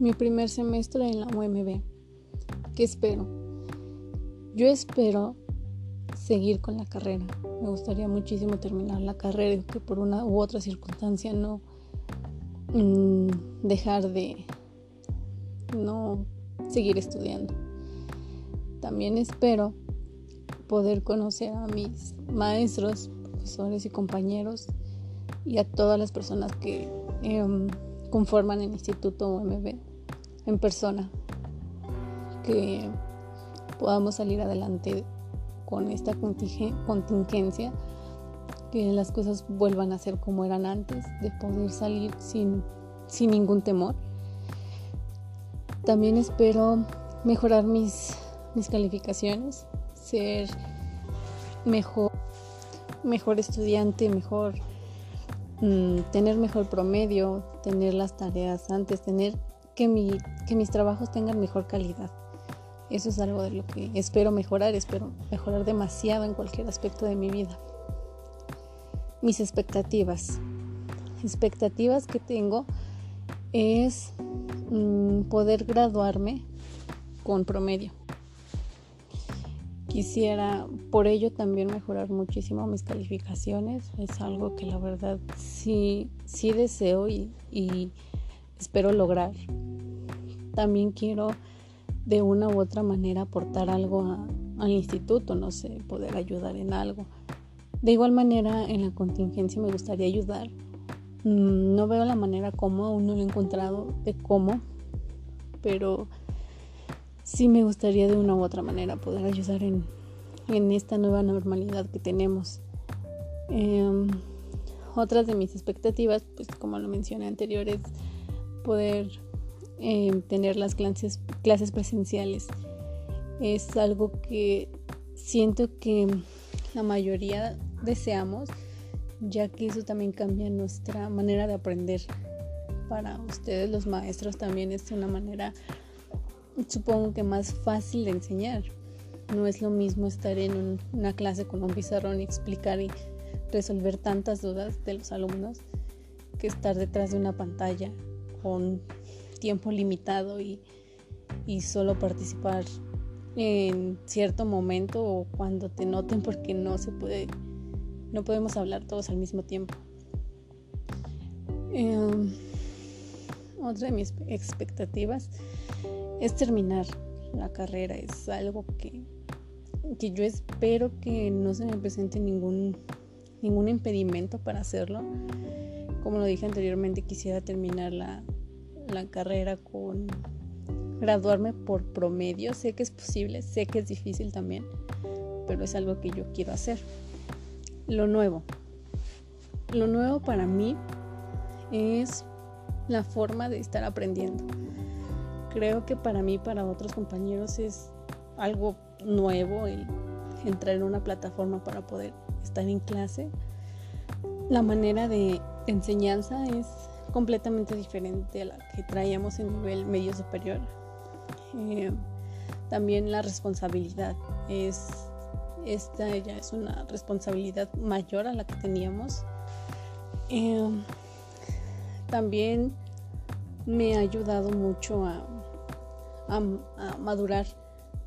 mi primer semestre en la UMB. ¿Qué espero? Yo espero seguir con la carrera. Me gustaría muchísimo terminar la carrera que por una u otra circunstancia no mm, dejar de no seguir estudiando. También espero poder conocer a mis maestros, profesores y compañeros y a todas las personas que em, conforman el Instituto UMB en persona. Que podamos salir adelante con esta contingencia, que las cosas vuelvan a ser como eran antes, de poder salir sin, sin ningún temor. También espero mejorar mis, mis calificaciones, ser mejor, mejor estudiante, mejor mm, tener mejor promedio, tener las tareas antes, tener que, mi, que mis trabajos tengan mejor calidad. Eso es algo de lo que espero mejorar, espero mejorar demasiado en cualquier aspecto de mi vida. Mis expectativas. Expectativas que tengo es mm, poder graduarme con promedio. Quisiera por ello también mejorar muchísimo mis calificaciones. Es algo que la verdad sí, sí deseo y espero lograr. También quiero de una u otra manera aportar algo al instituto, no sé, poder ayudar en algo. De igual manera, en la contingencia me gustaría ayudar. Mm, no veo la manera como, aún no lo he encontrado de cómo, pero sí me gustaría de una u otra manera poder ayudar en, en esta nueva normalidad que tenemos. Em, otras de mis expectativas, pues como lo mencioné anterior, es poder em, tener las clases presenciales. Es algo que siento que la mayoría deseamos, ya que eso también cambia nuestra manera de aprender. Para ustedes los maestros también es una manera, supongo que más fácil de enseñar. No es lo mismo estar en una clase con un pizarrón y explicar y resolver tantas dudas de los alumnos que estar detrás de una pantalla con tiempo limitado y, y solo participar en cierto momento o cuando te noten porque no se puede, no podemos hablar todos al mismo tiempo. Em, otra de mis expectativas es terminar la carrera. Es algo que, que yo espero que no se me presente ningún, ningún impedimento para hacerlo. Como lo dije anteriormente, quisiera terminar la, la carrera con graduarme por promedio. Sé que es posible, sé que es difícil también, pero es algo que yo quiero hacer. Lo nuevo. Lo nuevo para mí es la forma de estar aprendiendo. Creo que para mí, para otros compañeros es algo nuevo el entrar en una plataforma para poder estar en clase. La manera de enseñanza es completamente diferente a la que traíamos en nivel medio superior. Eh, también la responsabilidad es esta ya es una responsabilidad mayor a la que teníamos. Eh, también me ha ayudado mucho a, a, madurar,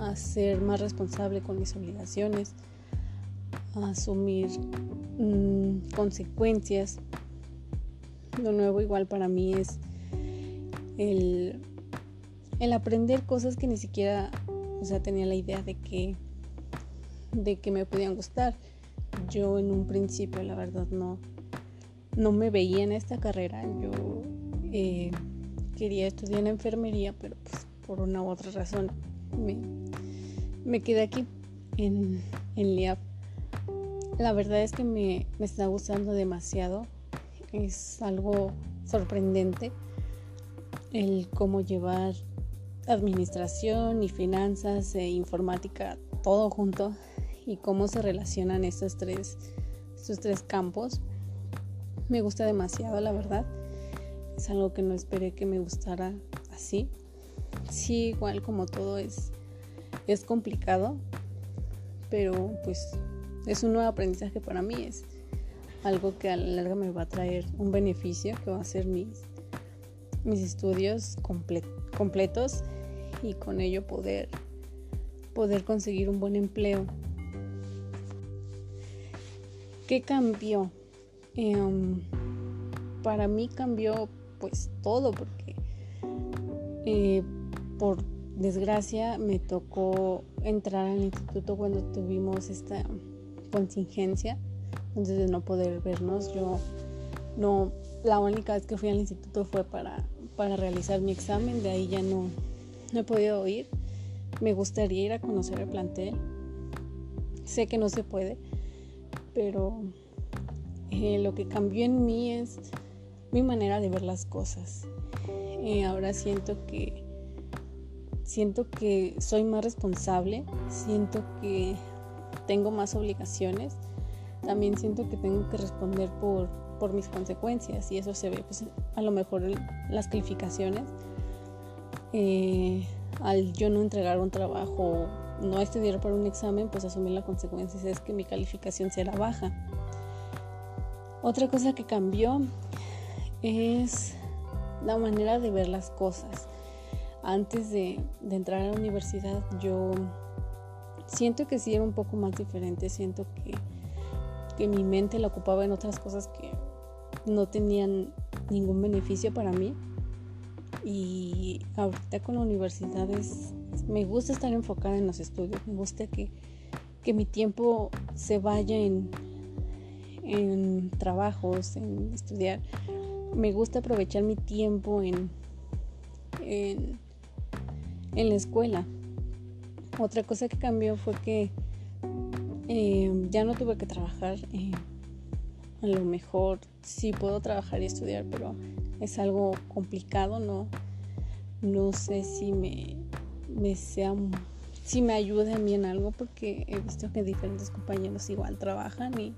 a ser más responsable con mis obligaciones, a asumir mm, consecuencias lo nuevo igual para mí es el, aprender cosas que ni siquiera, o sea, tenía la idea de que, de que me podían gustar. Yo en un principio, la verdad, no, no me veía en esta carrera. Yo eh, quería estudiar enfermería, pero pues por una u otra razón me, quedé aquí en, en LIAP. La verdad es que me, me está gustando demasiado es algo sorprendente el cómo llevar administración y finanzas e informática todo junto y cómo se relacionan estos tres, estos tres campos. Me gusta demasiado, la verdad. Es algo que no esperé que me gustara así. Sí, igual como todo es, es complicado, pero pues es un nuevo aprendizaje para mí. Es, algo que a la larga me va a traer un beneficio que va a ser mis, mis estudios completos y con ello poder, poder conseguir un buen empleo. ¿Qué cambió? Em, para mí cambió pues todo porque eh, por desgracia me tocó entrar al instituto cuando tuvimos esta contingencia, entonces no poder vernos, yo no, la única vez que fui al instituto fue para, para realizar mi examen, de ahí ya no, no he podido ir. Me gustaría ir a conocer el plantel. Sé que no se puede, pero eh, lo que cambió en mí es mi manera de ver las cosas. Eh, ahora siento que siento que soy más responsable, siento que tengo más obligaciones, también siento que tengo que responder por, por mis consecuencias y eso se ve pues, a lo mejor las calificaciones. Eh, al yo no entregar un trabajo, no estudiar para un examen, pues asumir la consecuencia es que mi calificación será baja. Otra cosa que cambió es la manera de ver las cosas antes de, entrar a la universidad yo siento que sí era un poco más diferente, siento que, que mi mente la ocupaba en otras cosas que no tenían ningún beneficio para mí. Y ahorita con la universidad es, me gusta estar enfocada en los estudios, me gusta que, que mi tiempo se vaya en, en trabajos, en estudiar. Me gusta aprovechar mi tiempo en, en en la escuela. Otra cosa que cambió fue que eh, ya no tuve que trabajar. Eh, a lo mejor sí puedo trabajar y estudiar, pero es algo complicado, no, no sé si me, me sea si me ayude a mí en algo porque he visto que diferentes compañeros igual trabajan y,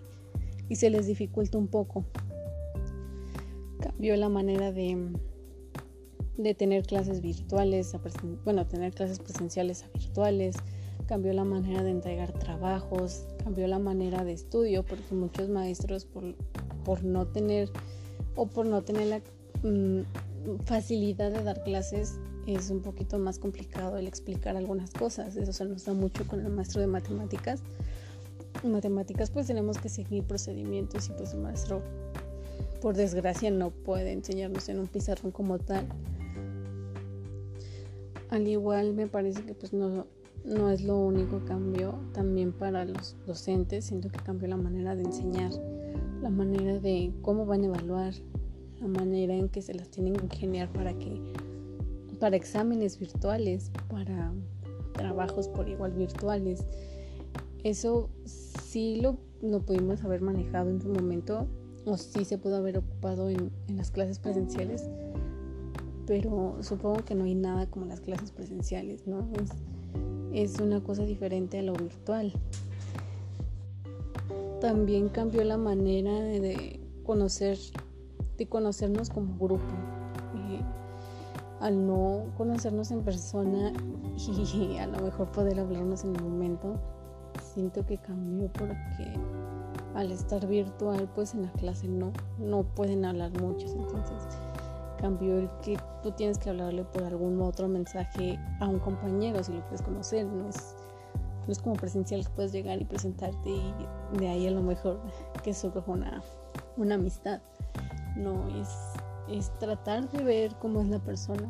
y se les dificulta un poco. Cambió la manera de, de tener clases virtuales, a bueno, tener clases presenciales a virtuales, cambió la manera de entregar trabajos, cambió la manera de estudio, porque muchos maestros por, por no tener o por no tener la mm, facilidad de dar clases es un poquito más complicado el explicar algunas cosas. Eso se nos da mucho con el maestro de matemáticas. En matemáticas pues tenemos que seguir procedimientos y pues el maestro por desgracia no puede enseñarnos en un pizarrón como tal al igual me parece que pues no, no es lo único que cambió, también para los docentes siento que cambió la manera de enseñar, la manera de cómo van a evaluar, la manera en que se las tienen que ingeniar para que para exámenes virtuales, para trabajos por igual virtuales. Eso sí lo, lo pudimos haber manejado en su momento o sí se pudo haber ocupado en, en las clases presenciales pero supongo que no hay nada como las clases presenciales, ¿no? Es, es una cosa diferente a lo virtual. También cambió la manera de conocer, de conocernos como grupo. Eh, al no conocernos en persona y a lo mejor poder hablarnos en el momento, siento que cambió porque al estar virtual, pues en la clase no, no pueden hablar muchos, entonces cambió el que tú tienes que hablarle por algún otro mensaje a un compañero si lo quieres conocer, no es, no es como presencial que puedes llegar y presentarte y de ahí a lo mejor que surja una, una amistad. No, es, es tratar de ver cómo es la persona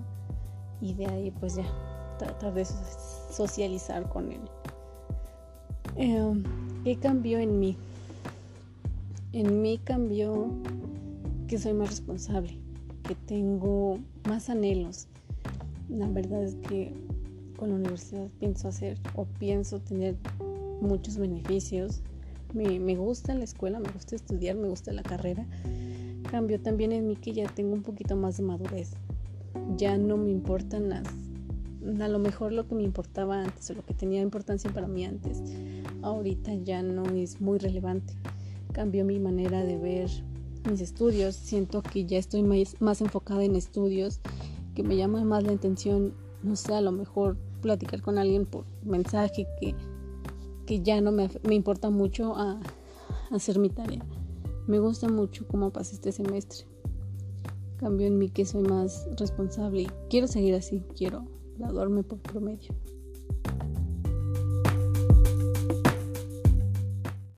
y de ahí pues ya tratar de socializar con él. Eh, ¿Qué cambió en mí? En mí cambió que soy más responsable que tengo más anhelos. La verdad es que con la universidad pienso hacer o pienso tener muchos beneficios. Me, me, gusta la escuela, me gusta estudiar, me gusta la carrera. Cambio también en mí que ya tengo un poquito más de madurez. Ya no me importan las... A lo mejor lo que me importaba antes o lo que tenía importancia para mí antes, ahorita ya no es muy relevante. Cambió mi manera de ver mis estudios, siento que ya estoy más, enfocada en estudios, que me llama más la atención, no sé, a lo mejor platicar con alguien por mensaje que, que ya no me, me importa mucho a, hacer mi tarea. Me gusta mucho cómo pasé este semestre. Cambio en mí que soy más responsable y quiero seguir así, quiero graduarme por promedio.